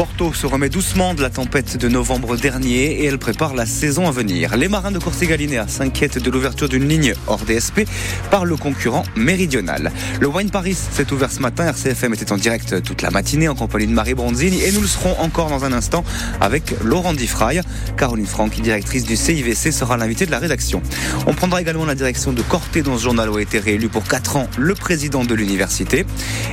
Porto se remet doucement de la tempête de novembre dernier et elle prépare la saison à venir. Les marins de Corsigalinea s'inquiètent de l'ouverture d'une ligne hors DSP par le concurrent méridional. Le Wine Paris s'est ouvert ce matin. RCFM était en direct toute la matinée en compagnie de Marie Bronzini et nous le serons encore dans un instant avec Laurent Diffray. Caroline Franck, directrice du CIVC, sera l'invitée de la rédaction. On prendra également la direction de Corté dont ce journal a été réélu pour 4 ans le président de l'université.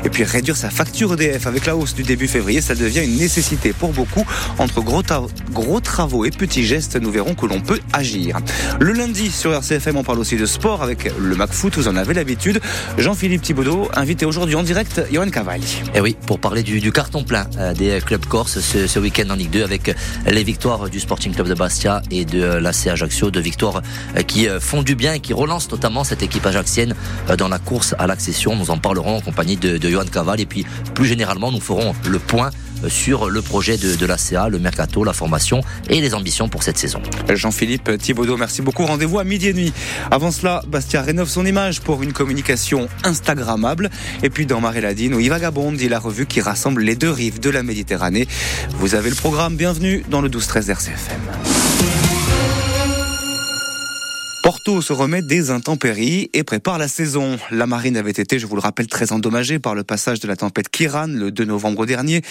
Et puis réduire sa facture EDF avec la hausse du début février, ça devient une nécessité pour beaucoup. Entre gros, travaux et petits gestes, nous verrons que l'on peut agir. Le lundi sur RCFM, on parle aussi de sport avec le McFoot, vous en avez l'habitude. Jean-Philippe Thibaudot, invité aujourd'hui en direct, Johan Cavalli. Et eh oui, pour parler du, carton plein euh, des clubs corse ce, week-end en Ligue 2 avec les victoires du Sporting Club de Bastia et de l'AC Ajaccio, deux victoires euh, qui euh, font du bien et qui relancent notamment cette équipe ajaxienne dans la course à l'accession. Nous en parlerons en compagnie de, de Johan Caval et puis plus généralement, nous ferons le point sur le projet de, de l'ACA, le mercato, la formation et les ambitions pour cette saison. Jean-Philippe Thibaudot, merci beaucoup. Rendez-vous à midi et nuit. Avant cela, Bastia rénove son image pour une communication Instagrammable. Et puis dans Maréladine, où Vagabond dit la revue qui rassemble les deux rives de la Méditerranée. Vous avez le programme. Bienvenue dans le 12-13 RCFM. Se remet des intempéries et prépare la saison. La marine avait été, je vous le rappelle, très endommagée par le passage de la tempête Kiran le 2 novembre dernier.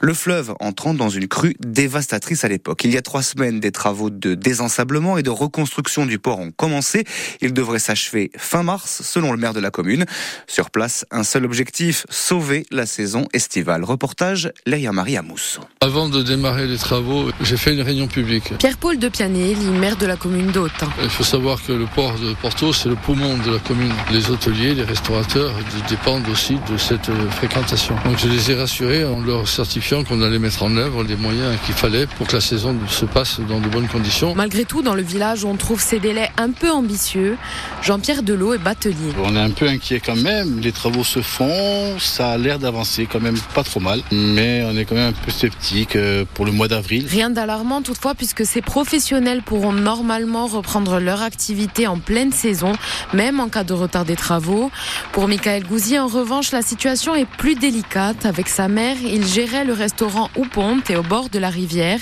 Le fleuve entrant dans une crue dévastatrice à l'époque. Il y a trois semaines, des travaux de désensablement et de reconstruction du port ont commencé. Ils devraient s'achever fin mars, selon le maire de la commune. Sur place, un seul objectif, sauver la saison estivale. Reportage, Léa Marie Amous. Avant de démarrer les travaux, j'ai fait une réunion publique. Pierre-Paul de Pianet, maire de la commune d'Autun. Il faut savoir que le port de Porto, c'est le poumon de la commune. Les hôteliers, les restaurateurs dépendent aussi de cette euh, fréquentation. Donc je les ai rassurés en leur certifiant qu'on allait mettre en œuvre les moyens qu'il fallait pour que la saison se passe dans de bonnes conditions. Malgré tout, dans le village, on trouve ces délais un peu ambitieux. Jean-Pierre Delot est batelier. On est un peu inquiet quand même. Les travaux se font, ça a l'air d'avancer quand même pas trop mal. Mais on est quand même un peu sceptique euh, pour le mois d'avril. Rien d'alarmant toutefois puisque ces professionnels pourront normalement reprendre leur activité en pleine saison, même en cas de retard des travaux. Pour Michael Gouzy, en revanche, la situation est plus délicate. Avec sa mère, il gérait le restaurant Ouponte et au bord de la rivière.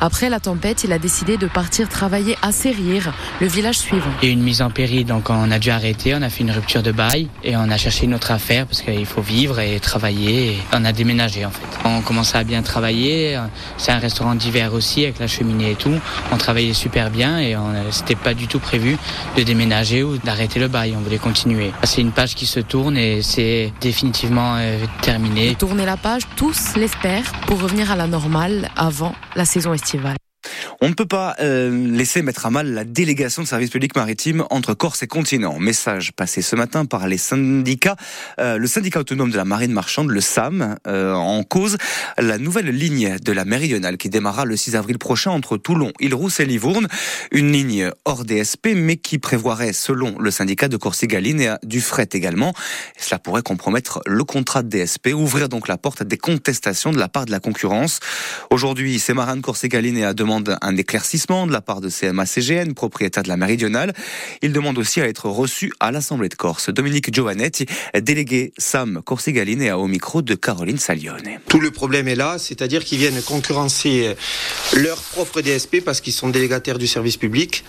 Après la tempête, il a décidé de partir travailler à Serrir, le village suivant. Il y a eu une mise en péril, donc on a dû arrêter, on a fait une rupture de bail et on a cherché une autre affaire parce qu'il faut vivre et travailler. On a déménagé en fait. On commençait à bien travailler. C'est un restaurant d'hiver aussi avec la cheminée et tout. On travaillait super bien et c'était pas du tout prévu de déménager ou d'arrêter le bail. On voulait continuer. C'est une page qui se tourne et c'est définitivement euh, terminé. Tourner la page, tous l'espèrent, pour revenir à la normale avant la saison estivale. On ne peut pas euh, laisser mettre à mal la délégation de service public maritime entre Corse et continent. Message passé ce matin par les syndicats, euh, le syndicat autonome de la marine marchande, le SAM, euh, en cause la nouvelle ligne de la méridionale qui démarra le 6 avril prochain entre Toulon, Île-Rousse et Livourne. Une ligne hors DSP, mais qui prévoirait, selon le syndicat de Corsigaline, et du fret également. cela pourrait compromettre le contrat de DSP, ouvrir donc la porte à des contestations de la part de la concurrence. Aujourd'hui, ces marins de Corsigaline un éclaircissement de la part de CMA-CGN, propriétaire de la Méridionale. Il demande aussi à être reçu à l'Assemblée de Corse. Dominique Giovanetti, délégué Sam Corsigaline et au micro de Caroline Salione. Tout le problème est là, c'est-à-dire qu'ils viennent concurrencer leur propre DSP parce qu'ils sont délégataires du service public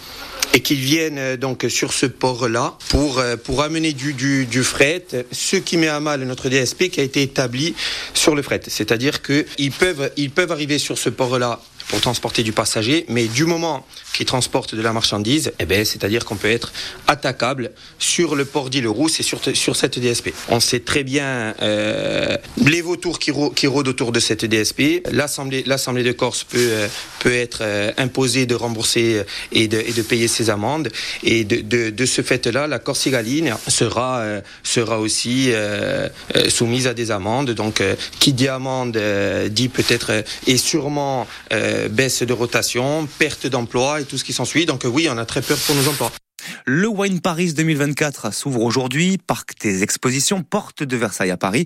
et qu'ils viennent euh, donc sur ce port-là pour, euh, pour amener du, du, du, fret, ce qui met à mal notre DSP qui a été établi sur le fret. C'est-à-dire qu'ils peuvent, ils peuvent arriver sur ce port-là pour transporter du passager, mais du moment qu'ils transportent de la marchandise, eh ben, c'est-à-dire qu'on peut être attaquable sur le port d'Île-Rousse et sur, sur cette DSP. On sait très bien euh, les vautours qui, rôdent autour de cette DSP. L'Assemblée, de Corse peut, euh, peut être euh, imposée de rembourser et de, et de payer ses amendes. Et de, ce fait-là, la Corsigaline sera, euh, sera aussi euh, soumise à des amendes. Donc, qui dit amende dit peut-être et sûrement baisse de rotation, perte d'emploi et tout ce qui s'ensuit. Donc oui, on a très peur pour nos emplois. Le Wine Paris 2024 s'ouvre aujourd'hui. Parc des expositions, porte de Versailles à Paris.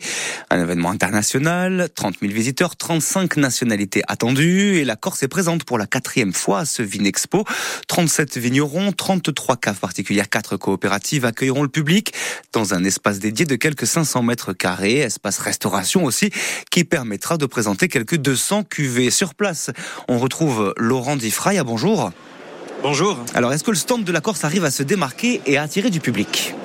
Un événement international, 30 000 visiteurs, 35 nationalités attendues. Et la Corse est présente pour la quatrième fois à ce Vinexpo. 37 vignerons, 33 caves particulières, 4 coopératives accueilleront le public dans un espace dédié de quelques 500 mètres carrés. Espace restauration aussi, qui permettra de présenter quelques 200 cuvées sur place. On retrouve Laurent Diffray. Bonjour. Bonjour. Alors, est-ce que le stand de la Corse arrive à se démarquer et à attirer du public?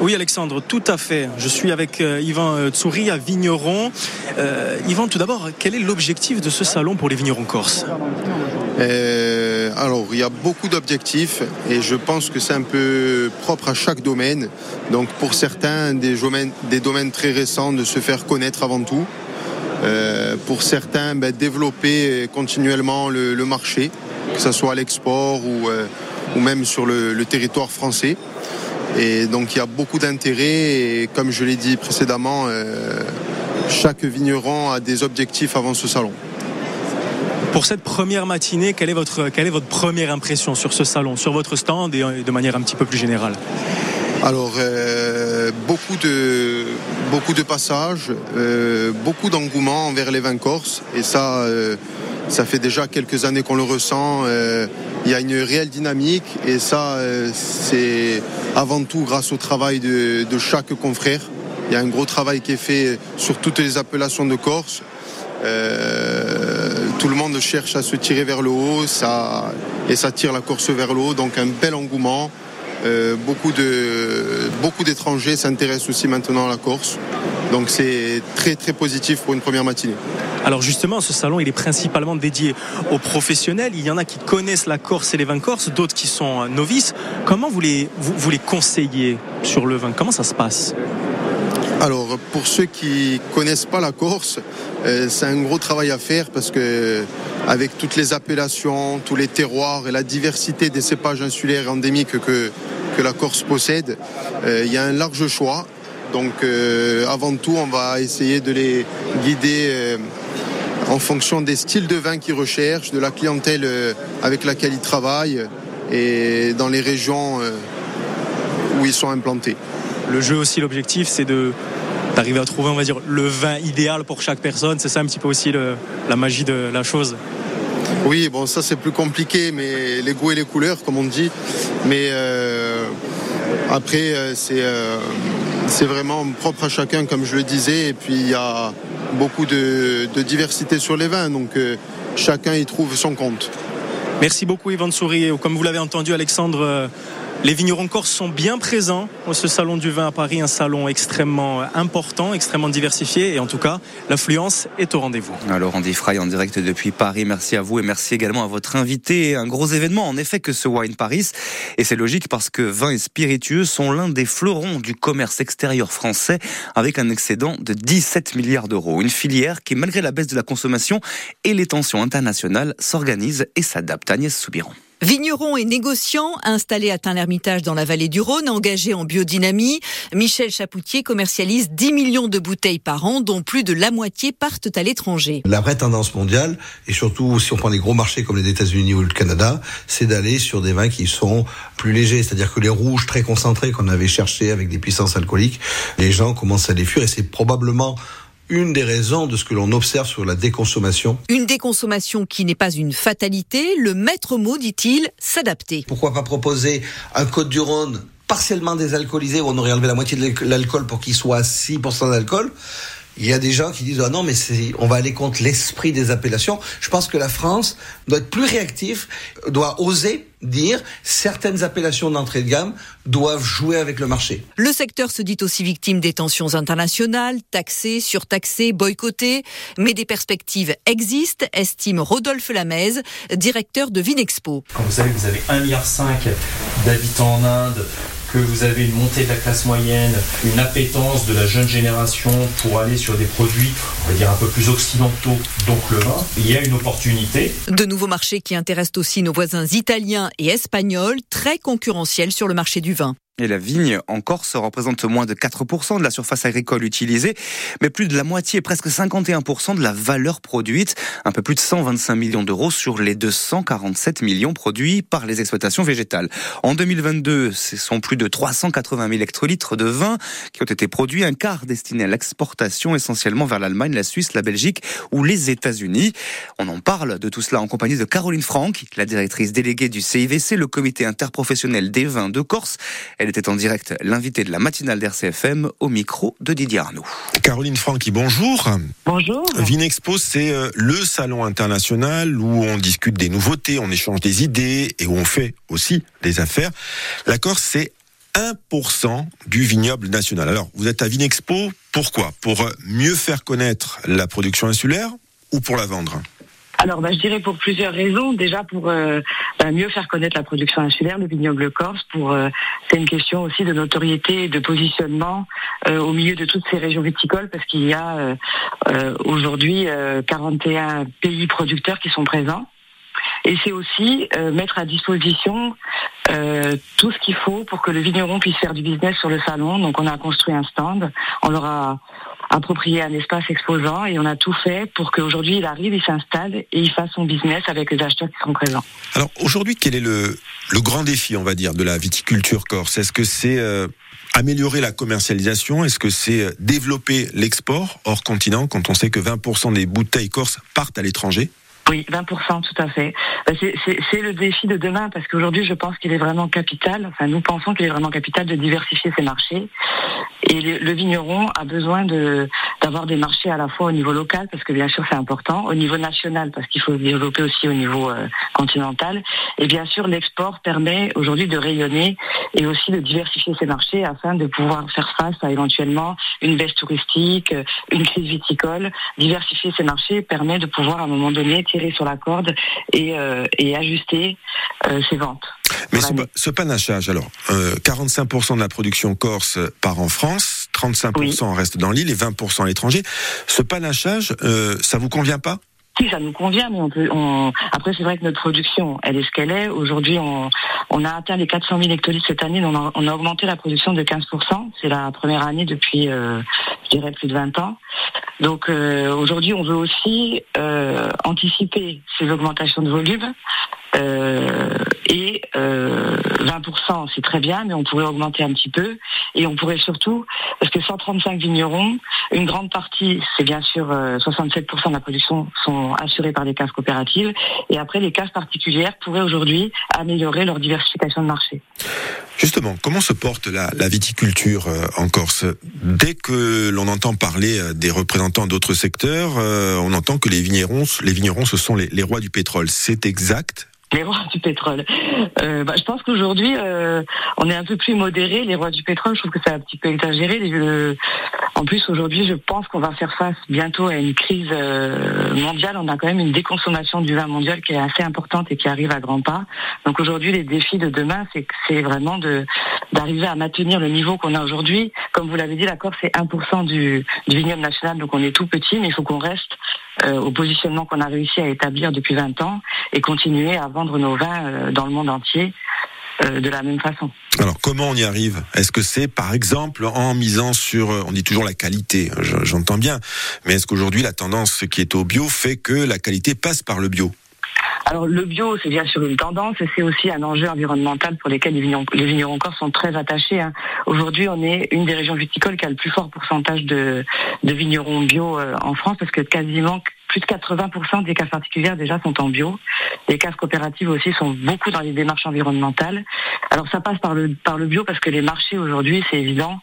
Oui Alexandre, tout à fait. Je suis avec euh, Yvan euh, Tsouri à Vigneron. Euh, Yvan, tout d'abord, quel est l'objectif de ce salon pour les vignerons corses? Alors, il y a beaucoup d'objectifs et je pense que c'est un peu propre à chaque domaine. Donc, pour certains, des domaines, des domaines très récents, de se faire connaître avant tout. pour certains, ben, développer continuellement le, marché, que ce soit à l'export ou, ou même sur le territoire français. Et donc il y a beaucoup d'intérêt et comme je l'ai dit précédemment, euh, chaque vigneron a des objectifs avant ce salon. Pour cette première matinée, quelle est votre, quelle est votre première impression sur ce salon, sur votre stand et de manière un petit peu plus générale? Alors, euh, beaucoup, de, passages, euh, beaucoup d'engouement envers les vins corses. Et ça, ça fait déjà quelques années qu'on le ressent. il y a une réelle dynamique. Et ça, c'est avant tout grâce au travail de, chaque confrère. Il y a un gros travail qui est fait sur toutes les appellations de Corse. Euh, tout le monde cherche à se tirer vers le haut et ça tire la Corse vers le haut. Donc un bel engouement. Euh, beaucoup, d'étrangers s'intéressent aussi maintenant à la Corse. Donc c'est très très positif pour une première matinée. Alors justement, ce salon, il est principalement dédié aux professionnels. Il y en a qui connaissent la Corse et les vins corses, d'autres qui sont novices. Comment vous les, vous, les conseillez sur le vin? Comment ça se passe? Alors, pour ceux qui connaissent pas la Corse, euh, c'est un gros travail à faire parce que avec toutes les appellations, tous les terroirs et la diversité des cépages insulaires endémiques que, la Corse possède, euh, il y a un large choix. Donc, euh, avant tout, on va essayer de les guider en fonction des styles de vin qu'ils recherchent, de la clientèle avec laquelle ils travaillent et dans les régions où ils sont implantés. Le jeu aussi, l'objectif, c'est de d'arriver à trouver, on va dire, le vin idéal pour chaque personne. C'est ça un petit peu aussi la magie de la chose. Oui, bon, ça c'est plus compliqué, mais les goûts et les couleurs, comme on dit. Mais euh, après, c'est c'est vraiment propre à chacun, comme je le disais. Et puis il y a beaucoup de, diversité sur les vins, donc euh, chacun y trouve son compte. Merci beaucoup Yvan Souris. Comme vous l'avez entendu, Alexandre, euh, les vignerons corses sont bien présents au ce salon du vin à Paris, un salon extrêmement important, extrêmement diversifié et en tout cas, l'affluence est au rendez-vous. Alors Andy Fry en direct depuis Paris, merci à vous et merci également à votre invité. Un gros événement en effet que ce Wine Paris et c'est logique parce que vin et spiritueux sont l'un des fleurons du commerce extérieur français avec un excédent de 17 milliards d'euros. Une filière qui malgré la baisse de la consommation et les tensions internationales s'organise et s'adapte. Agnès Soubiran. Vignerons et négociants installés à Tain-l'Hermitage dans la vallée du Rhône, engagés en biodynamie, Michel Chapoutier commercialise 10 millions de bouteilles par an, dont plus de la moitié partent à l'étranger. La vraie tendance mondiale, et surtout si on prend des gros marchés comme les États-Unis ou le Canada, c'est d'aller sur des vins qui sont plus légers, c'est-à-dire que les rouges très concentrés qu'on avait cherchés avec des puissances alcooliques, les gens commencent à les fuir et c'est probablement une des raisons de ce que l'on observe sur la déconsommation. Une déconsommation qui n'est pas une fatalité, le maître mot, dit-il, s'adapter. Pourquoi pas proposer un Côte du Rhône partiellement désalcoolisé où on aurait enlevé la moitié de l'alcool pour qu'il soit à 6% d'alcool il y a des gens qui disent ah non mais c'est on va aller contre l'esprit des appellations. Je pense que la France doit être plus réactive, doit oser dire certaines appellations d'entrée de gamme doivent jouer avec le marché. Le secteur se dit aussi victime des tensions internationales, taxé, surtaxé, boycotté, mais des perspectives existent, estime Rodolphe Lamez, directeur de Vinexpo. Quand vous savez que vous avez 1,5 milliard d'habitants en Inde, que vous avez une montée de la classe moyenne, une appétence de la jeune génération pour aller sur des produits, on va dire, un peu plus occidentaux, donc le vin, il y a une opportunité. De nouveaux marchés qui intéressent aussi nos voisins italiens et espagnols, très concurrentiels sur le marché du vin. Et la vigne en Corse représente moins de 4% de la surface agricole utilisée, mais plus de la moitié, presque 51% de la valeur produite, un peu plus de 125 millions d'euros sur les 247 millions produits par les exploitations végétales. En 2022, ce sont plus de 380 000 hectolitres de vin qui ont été produits, un quart destiné à l'exportation essentiellement vers l'Allemagne, la Suisse, la Belgique ou les États-Unis. On en parle de tout cela en compagnie de Caroline Franck, la directrice déléguée du CIVC, le comité interprofessionnel des vins de Corse. Était en direct l'invité de la matinale d'RCFM au micro de Didier Arnaud. Caroline Francky, bonjour. Bonjour. Vinexpo, c'est euh, le salon international où on discute des nouveautés, on échange des idées et où on fait aussi des affaires. La Corse, c'est 1% du vignoble national. Alors, vous êtes à Vinexpo, pourquoi? Pour mieux faire connaître la production insulaire ou pour la vendre? Alors, bah, je dirais pour plusieurs raisons. Déjà, pour euh, bah, mieux faire connaître la production insulaire, le vignoble corse. Pour euh, c'est une question aussi de notoriété et de positionnement euh, au milieu de toutes ces régions viticoles, parce qu'il y a aujourd'hui 41 pays producteurs qui sont présents. Et c'est aussi mettre à disposition tout ce qu'il faut pour que le vigneron puisse faire du business sur le salon. Donc, on a construit un stand. On leur approprié un espace exposant et on a tout fait pour qu'aujourd'hui il arrive, il s'installe et il fasse son business avec les acheteurs qui sont présents. Alors aujourd'hui, quel est le, le grand défi, on va dire, de la viticulture corse? Est-ce que c'est euh, améliorer la commercialisation? Est-ce que c'est euh, développer l'export hors continent quand on sait que 20% des bouteilles corses partent à l'étranger? Oui, 20%, tout à fait. Bah, c'est le défi de demain parce qu'aujourd'hui, je pense qu'il est vraiment capital, enfin nous pensons qu'il est vraiment capital de diversifier ses marchés. Et le, vigneron a besoin d'avoir des marchés à la fois au niveau local, parce que bien sûr c'est important, au niveau national, parce qu'il faut développer aussi au niveau euh, continental. Et bien sûr, l'export permet aujourd'hui de rayonner et aussi de diversifier ses marchés afin de pouvoir faire face à éventuellement une baisse touristique, une crise viticole. Diversifier ses marchés permet de pouvoir à un moment donné tirer sur la corde et, euh, et ajuster euh, ses ventes. Mais ce, panachage, alors, 45% euh, de la production corse part en France, 35% reste dans l'île et 20% à l'étranger. Ce panachage, ça vous convient pas? Si ça nous convient, mais on peut. On... Après, c'est vrai que notre production, elle est ce qu'elle est. Aujourd'hui, on, on, a atteint les 400 000 hectolitres cette année. On a, on a augmenté la production de 15% C'est la première année depuis, euh, je dirais, plus de 20 ans. Donc euh, aujourd'hui, on veut aussi euh, anticiper ces augmentations de volume. Euh, et 20%, c'est très bien, mais on pourrait augmenter un petit peu. Et on pourrait surtout, parce que 135 vignerons, une grande partie, c'est bien sûr 67% de la production sont assurés par les cases coopératives. Et après, les cases particulières pourraient aujourd'hui améliorer leur diversification de marché. Justement, comment se porte la, viticulture en Corse? Dès que l'on entend parler des représentants d'autres secteurs, euh, on entend que les vignerons, les vignerons, ce sont les, rois du pétrole. C'est exact les rois du pétrole. Euh, bah, je pense qu'aujourd'hui, euh, on est un peu plus modéré. Les rois du pétrole, je trouve que c'est un petit peu exagéré. en plus, aujourd'hui, je pense qu'on va faire face bientôt à une crise mondiale. On a quand même une déconsommation du vin mondial qui est assez importante et qui arrive à grands pas. Donc aujourd'hui, les défis de demain, c'est vraiment d'arriver à maintenir le niveau qu'on a aujourd'hui. Comme vous l'avez dit, la Corse, c'est 1% du, du vignoble national, donc on est tout petit, mais il faut qu'on reste euh, au positionnement qu'on a réussi à établir depuis 20 ans et continuer à vendre nos vins euh, dans le monde entier. Euh, de la même façon. Alors comment on y arrive? Est-ce que c'est par exemple en misant sur, on dit toujours la qualité, j'entends bien, mais est-ce qu'aujourd'hui la tendance qui est au bio fait que la qualité passe par le bio? Alors le bio, c'est bien sûr une tendance et c'est aussi un enjeu environnemental pour lesquels les vignerons, les corse sont très attachés. Hein. Aujourd'hui, on est une des régions viticoles qui a le plus fort pourcentage de, de vignerons bio euh, en France parce que quasiment plus de 80% des cases particulières déjà sont en bio. Les cases coopératives aussi sont beaucoup dans les démarches environnementales. Alors ça passe par le par le bio parce que les marchés aujourd'hui, c'est évident,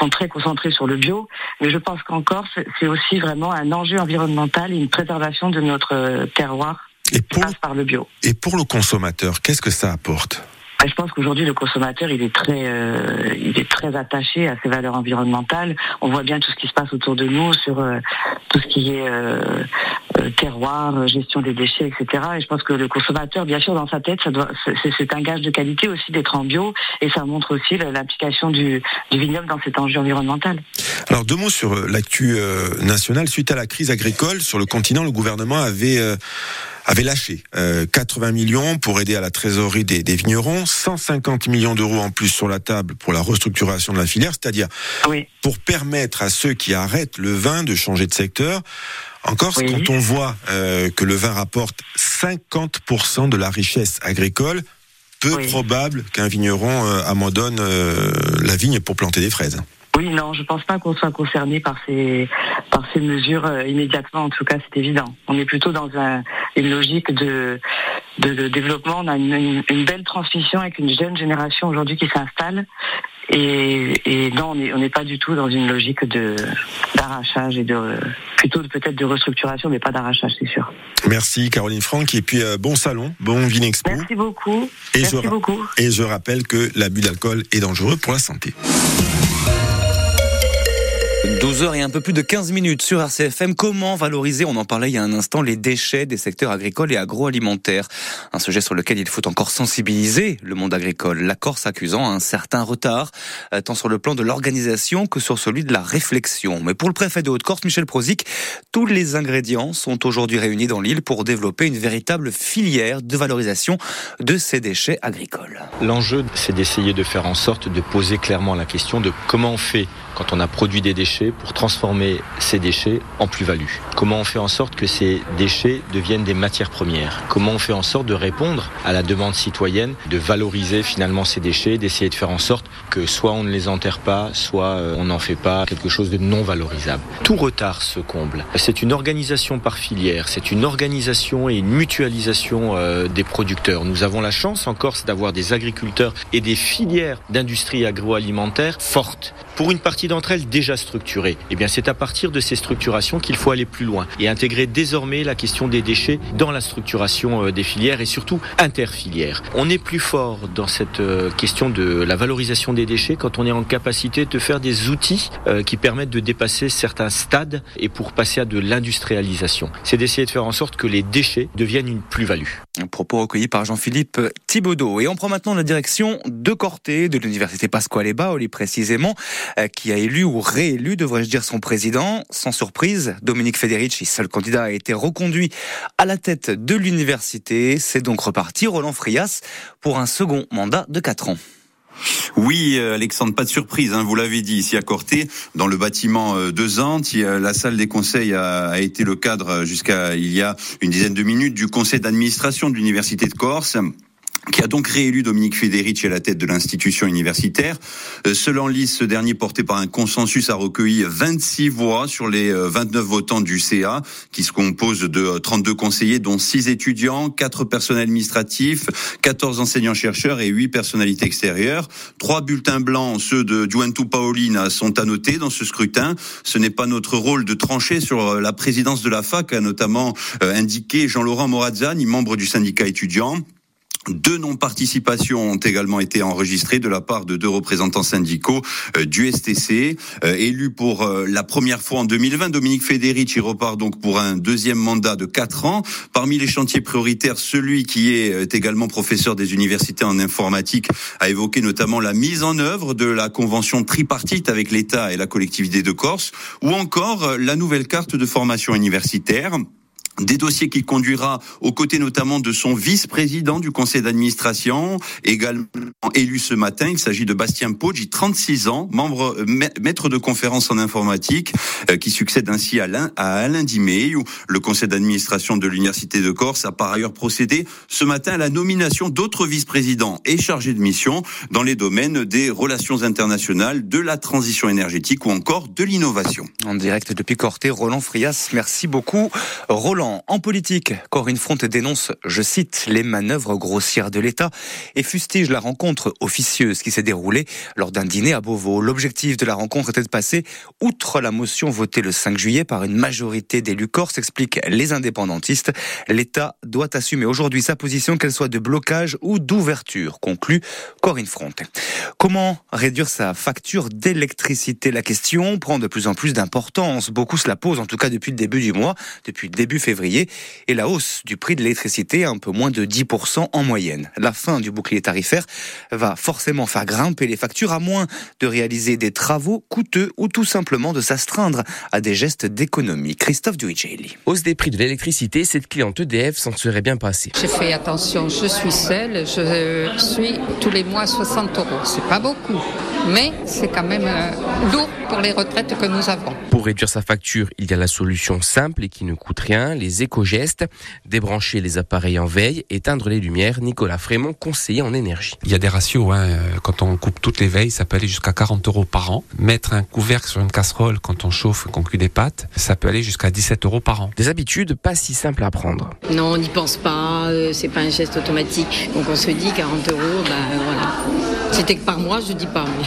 sont très concentrés sur le bio. Mais je pense qu'encore c'est aussi vraiment un enjeu environnemental et une préservation de notre euh, terroir et pour, par le bio. Et pour le consommateur, qu'est-ce que ça apporte? Bah, je pense qu'aujourd'hui le consommateur il est très euh, il est très attaché à ses valeurs environnementales. On voit bien tout ce qui se passe autour de nous sur euh, tout ce qui est euh, terroir, gestion des déchets, etc. Et je pense que le consommateur, bien sûr, dans sa tête, ça doit c'est un gage de qualité aussi d'être en bio et ça montre aussi l'application du, du vignoble dans cet enjeu environnemental. Alors deux mots sur l'actu nationale suite à la crise agricole sur le continent, le gouvernement avait avait lâché 80 millions pour aider à la trésorerie des, des vignerons, 150 millions d'euros en plus sur la table pour la restructuration de la filière, c'est-à-dire pour permettre à ceux qui arrêtent le vin de changer de secteur. En Corse, quand on voit que le vin rapporte 50% de la richesse agricole, peu probable qu'un vigneron abandonne la vigne pour planter des fraises. Oui, non, je pense pas qu'on soit concerné par ces par ces mesures euh, immédiatement. En tout cas, c'est évident. On est plutôt dans un, une logique de, de, développement. On a une, belle transmission avec une jeune génération aujourd'hui qui s'installe. Et, et, non, on n'est pas du tout dans une logique de d'arrachage et de plutôt peut-être de restructuration, mais pas d'arrachage, c'est sûr. Merci Caroline Franck et puis euh, bon salon, bon Vinexpo. Merci beaucoup. Et Merci je, beaucoup. Et je rappelle que l'abus d'alcool est dangereux pour la santé. 12h et un peu plus de 15 minutes sur RCFM. Comment valoriser, on en parlait il y a un instant, les déchets des secteurs agricoles et agroalimentaires? Un sujet sur lequel il faut encore sensibiliser le monde agricole. La Corse accusant un certain retard, euh, tant sur le plan de l'organisation que sur celui de la réflexion. Mais pour le préfet de Haute-Corse, Michel Prozic, tous les ingrédients sont aujourd'hui réunis dans l'île pour développer une véritable filière de valorisation de ces déchets agricoles. L'enjeu, c'est d'essayer de faire en sorte de poser clairement la question de comment on fait quand on a produit des déchets pour transformer ces déchets en plus-value Comment on fait en sorte que ces déchets deviennent des matières premières? Comment on fait en sorte de répondre à la demande citoyenne, de valoriser finalement ces déchets, d'essayer de faire en sorte que soit on ne les enterre pas, soit euh, on n'en fait pas quelque chose de non valorisable? Tout retard se comble. C'est une organisation par filière, c'est une organisation et une mutualisation euh, des producteurs. Nous avons la chance en Corse d'avoir des agriculteurs et des filières d'industrie agroalimentaire fortes. Pour une partie d'entre elles déjà structurées, eh bien c'est à partir de ces structurations qu'il faut aller plus loin et intégrer désormais la question des déchets dans la structuration euh, des filières et surtout interfilières. On est plus fort dans cette euh, question de la valorisation des déchets quand on est en capacité de faire des outils euh, qui permettent de dépasser certains stades et pour passer à de l'industrialisation. C'est d'essayer de faire en sorte que les déchets deviennent une plus-value. Un propos recueilli par Jean-Philippe Thibaudot. Et on prend maintenant la direction de Corté, de l'université Pasquale Baoli précisément, qui a élu ou réélu, devrais-je dire, son président. Sans surprise, Dominique Federici, seul candidat, a été reconduit à la tête de l'université. C'est donc reparti Roland Frias pour un second mandat de 4 ans. Oui, Alexandre, pas de surprise, hein, vous l'avez dit, ici à Corté, dans le bâtiment de Zante, la salle des conseils a, été le cadre jusqu'à il y a une dizaine de minutes du conseil d'administration de l'université de Corse qui a donc réélu Dominique Federici à la tête de l'institution universitaire. Selon liste, ce dernier porté par un consensus a recueilli 26 voix sur les 29 votants du CA, qui se compose de 32 conseillers, dont 6 étudiants, 4 personnels administratifs, 14 enseignants-chercheurs et 8 personnalités extérieures. Trois bulletins blancs, ceux de Juventus Paolina, sont noter dans ce scrutin. Ce n'est pas notre rôle de trancher sur la présidence de la fac, a notamment indiqué Jean-Laurent Morazzani, membre du syndicat étudiant. Deux non-participations ont également été enregistrées de la part de deux représentants syndicaux du STC. élu pour la première fois en 2020, Dominique Federici repart donc pour un deuxième mandat de quatre ans. Parmi les chantiers prioritaires, celui qui est également professeur des universités en informatique a évoqué notamment la mise en œuvre de la convention tripartite avec l'État et la collectivité de Corse, ou encore la nouvelle carte de formation universitaire des dossiers qu'il conduira aux côtés notamment de son vice-président du conseil d'administration, également élu ce matin. Il s'agit de Bastien Poggi, 36 ans, membre maître de conférence en informatique, qui succède ainsi à Alain, à Dimey. Le conseil d'administration de l'université de Corse a par ailleurs procédé ce matin à la nomination d'autres vice-présidents et chargés de mission dans les domaines des relations internationales, de la transition énergétique ou encore de l'innovation. En direct depuis Corté, Roland Frias, merci beaucoup. Roland, en politique, Corinne Front dénonce, je cite, les manœuvres grossières de l'État et fustige la rencontre officieuse qui s'est déroulée lors d'un dîner à Beauvau. L'objectif de la rencontre était de passer outre la motion votée le 5 juillet par une majorité d'élus corse, expliquent les indépendantistes. L'État doit assumer aujourd'hui sa position, qu'elle soit de blocage ou d'ouverture, conclut Corinne Front. Comment réduire sa facture d'électricité? La question prend de plus en plus d'importance. Beaucoup se la posent, en tout cas depuis le début du mois, depuis le début février février et la hausse du prix de l'électricité un peu moins de 10% en moyenne. La fin du bouclier tarifaire va forcément faire grimper les factures à moins de réaliser des travaux coûteux ou tout simplement de s'astreindre à des gestes d'économie. Christophe Duigeli. Hausse des prix de l'électricité, cette cliente EDF s'en serait bien passée. J'ai fait attention, je suis seule, je suis tous les mois 60 euros. C'est pas beaucoup, mais c'est quand même euh, lourd pour les retraites que nous avons. Pour réduire sa facture, il y a la solution simple et qui ne coûte rien, les éco-gestes, débrancher les appareils en veille, éteindre les lumières. Nicolas Frémont, conseiller en énergie. Il y a des ratios, hein. quand on coupe toutes les veilles, ça peut aller jusqu'à 40 euros par an. Mettre un couvercle sur une casserole quand on chauffe et qu'on cuit des pâtes, ça peut aller jusqu'à 17 euros par an. Des habitudes pas si simples à prendre. Non, on n'y pense pas, euh, c'est pas un geste automatique. Donc on se dit 40 euros, bah voilà. C'était que par mois, je dis pas. Mais...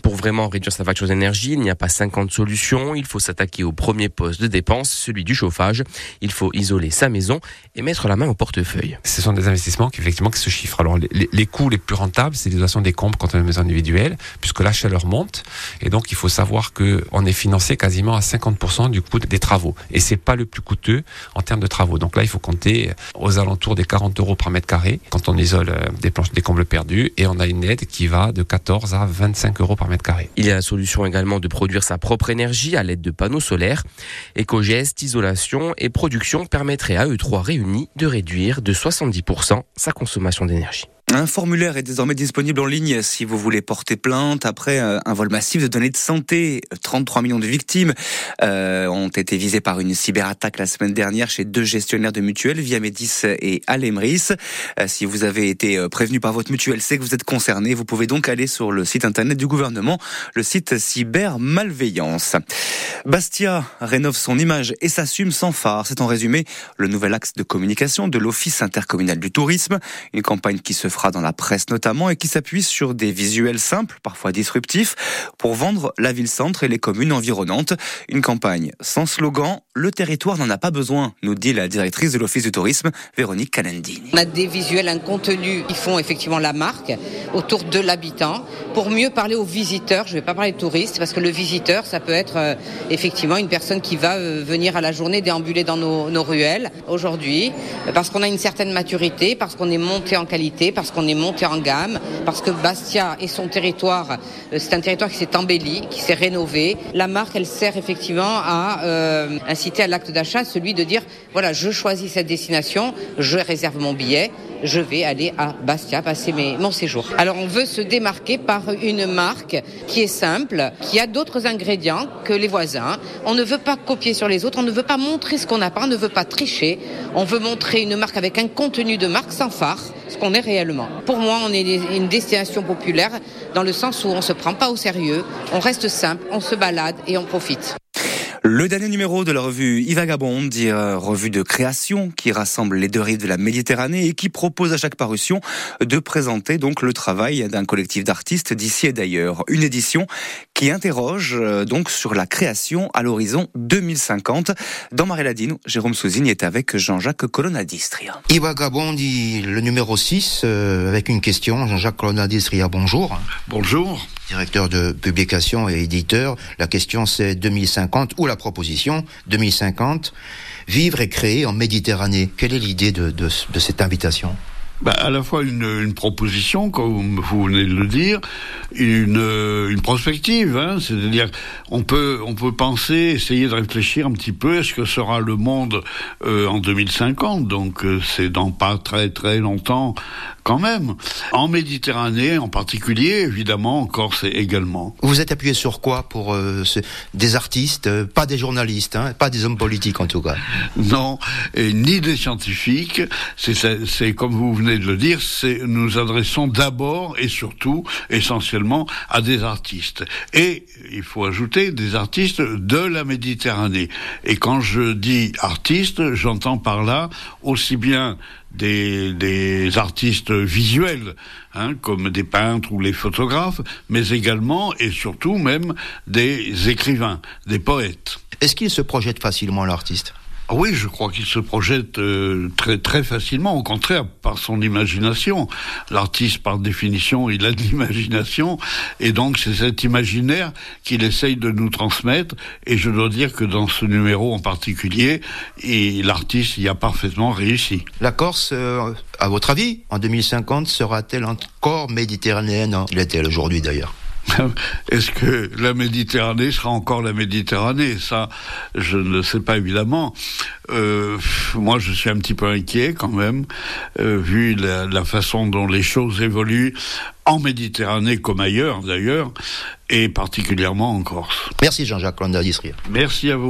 Pour vraiment réduire sa facture d'énergie, il n'y a pas 50 solutions. Il faut s'attaquer au premier poste de dépense, celui du chauffage. Il faut isoler sa maison et mettre la main au portefeuille. Ce sont des investissements qui, effectivement, qui se chiffrent. Alors, les, coûts les plus rentables, c'est l'isolation des comptes quand on a une maison individuelle, puisque la chaleur monte. Et donc, il faut savoir qu'on est financé quasiment à 50% du coût des travaux. Et c'est pas le plus coûteux en termes de travaux. Donc là, il faut compter aux alentours des 40 euros par mètre carré quand on isole euh, des planches, des combles perdus. Et on a une aide qui va de 14 à 25 euros par mètre Il y a la solution également de produire sa propre énergie à l'aide de panneaux solaires. Éco-gestes, isolation et production permettraient à eux trois réunis de réduire de 70% sa consommation d'énergie. Un formulaire est désormais disponible en ligne si vous voulez porter plainte après euh, un vol massif de données de santé. 33 millions de victimes euh, ont été visées par une cyberattaque la semaine dernière chez deux gestionnaires de mutuelles, via Médis et Alemris. Euh, si vous avez été prévenu par votre mutuelle, c'est que vous êtes concerné. Vous pouvez donc aller sur le site internet du gouvernement, le site Cyber Malveillance. Bastia rénove son image et s'assume sans phare. C'est en résumé le nouvel axe de communication de l'Office intercommunal du tourisme, une campagne qui se fera dans la presse notamment et qui s'appuie sur des visuels simples, parfois disruptifs, pour vendre la ville-centre et les communes environnantes. Une campagne sans slogan, le territoire n'en a pas besoin, nous dit la directrice de l'Office du tourisme, Véronique Calendini. On a des visuels, un contenu qui font effectivement la marque autour de l'habitant pour mieux parler aux visiteurs. Je ne vais pas parler de touristes parce que le visiteur, ça peut être euh, effectivement une personne qui va euh, venir à la journée déambuler dans nos, nos ruelles. Aujourd'hui, parce qu'on a une certaine maturité, parce qu'on est monté en qualité, parce qu'on est monté en gamme, parce que Bastia et son territoire, euh, c'est un territoire qui s'est embelli, qui s'est rénové. La marque, elle sert effectivement à euh, inciter à l'acte d'achat, celui de dire, voilà, je choisis cette destination, je réserve mon billet, je vais aller à Bastia passer mes, mon séjour. Alors on veut se démarquer par une marque qui est simple, qui a d'autres ingrédients que les voisins. On ne veut pas copier sur les autres, on ne veut pas montrer ce qu'on n'a pas, on ne veut pas tricher. On veut montrer une marque avec un contenu de marque sans phare, ce qu'on est réellement. Pour moi, on est une destination populaire dans le sens où on se prend pas au sérieux, on reste simple, on se balade et on profite. Le dernier numéro de la revue Ivagabond, euh, revue de création qui rassemble les deux rives de la Méditerranée et qui propose à chaque parution de présenter donc le travail d'un collectif d'artistes d'ici et d'ailleurs. Une édition qui interroge euh, donc sur la création à l'horizon 2050. Dans Maréladine, Jérôme Souzigne est avec Jean-Jacques Colonna-Distria. Ivagabond dit le numéro 6 euh, avec une question. Jean-Jacques Colonna-Distria, bonjour. Bonjour directeur de publication et éditeur. La question c'est 2050 ou la proposition 2050, vivre et créer en Méditerranée. Quelle est l'idée de, de, de cette invitation? Bah, à la fois une, une, proposition, comme vous venez de le dire, une, une prospective, hein, c'est-à-dire on peut on peut penser, essayer de réfléchir un petit peu à ce que sera le monde euh, en 2050. Donc euh, c'est dans pas très très longtemps quand même. En Méditerranée, en particulier, évidemment, en Corse également. Vous êtes appuyé sur quoi pour euh, ce, des artistes, euh, pas des journalistes, hein, pas des hommes politiques en tout cas? Non, et ni des scientifiques. C'est comme vous venez de le dire, nous adressons d'abord et surtout, essentiellement, à des artistes. Et il faut ajouter des artistes de la Méditerranée. Et quand je dis artistes, j'entends par là aussi bien des, des artistes visuels, hein, comme des peintres ou les photographes, mais également et surtout même des écrivains, des poètes. Est-ce qu'il se projette facilement l'artiste? Ah oui, je crois qu'il se projette euh, très très facilement. Au contraire, par son imagination. L'artiste, par définition, il a de l'imagination, et donc c'est cet imaginaire qu'il essaye de nous transmettre. Et je dois dire que dans ce numéro en particulier, l'artiste y a parfaitement réussi. La Corse, euh, à votre avis, en 2050, sera-t-elle encore méditerranéenne? L'est-elle aujourd'hui d'ailleurs? Est-ce que la Méditerranée sera encore la Méditerranée? Ça, je ne le sais pas évidemment. Euh, moi, je suis un petit peu inquiet quand même, euh, vu la, la, façon dont les choses évoluent en Méditerranée comme ailleurs d'ailleurs, et particulièrement en Corse. Merci Jean-Jacques. Merci à vous.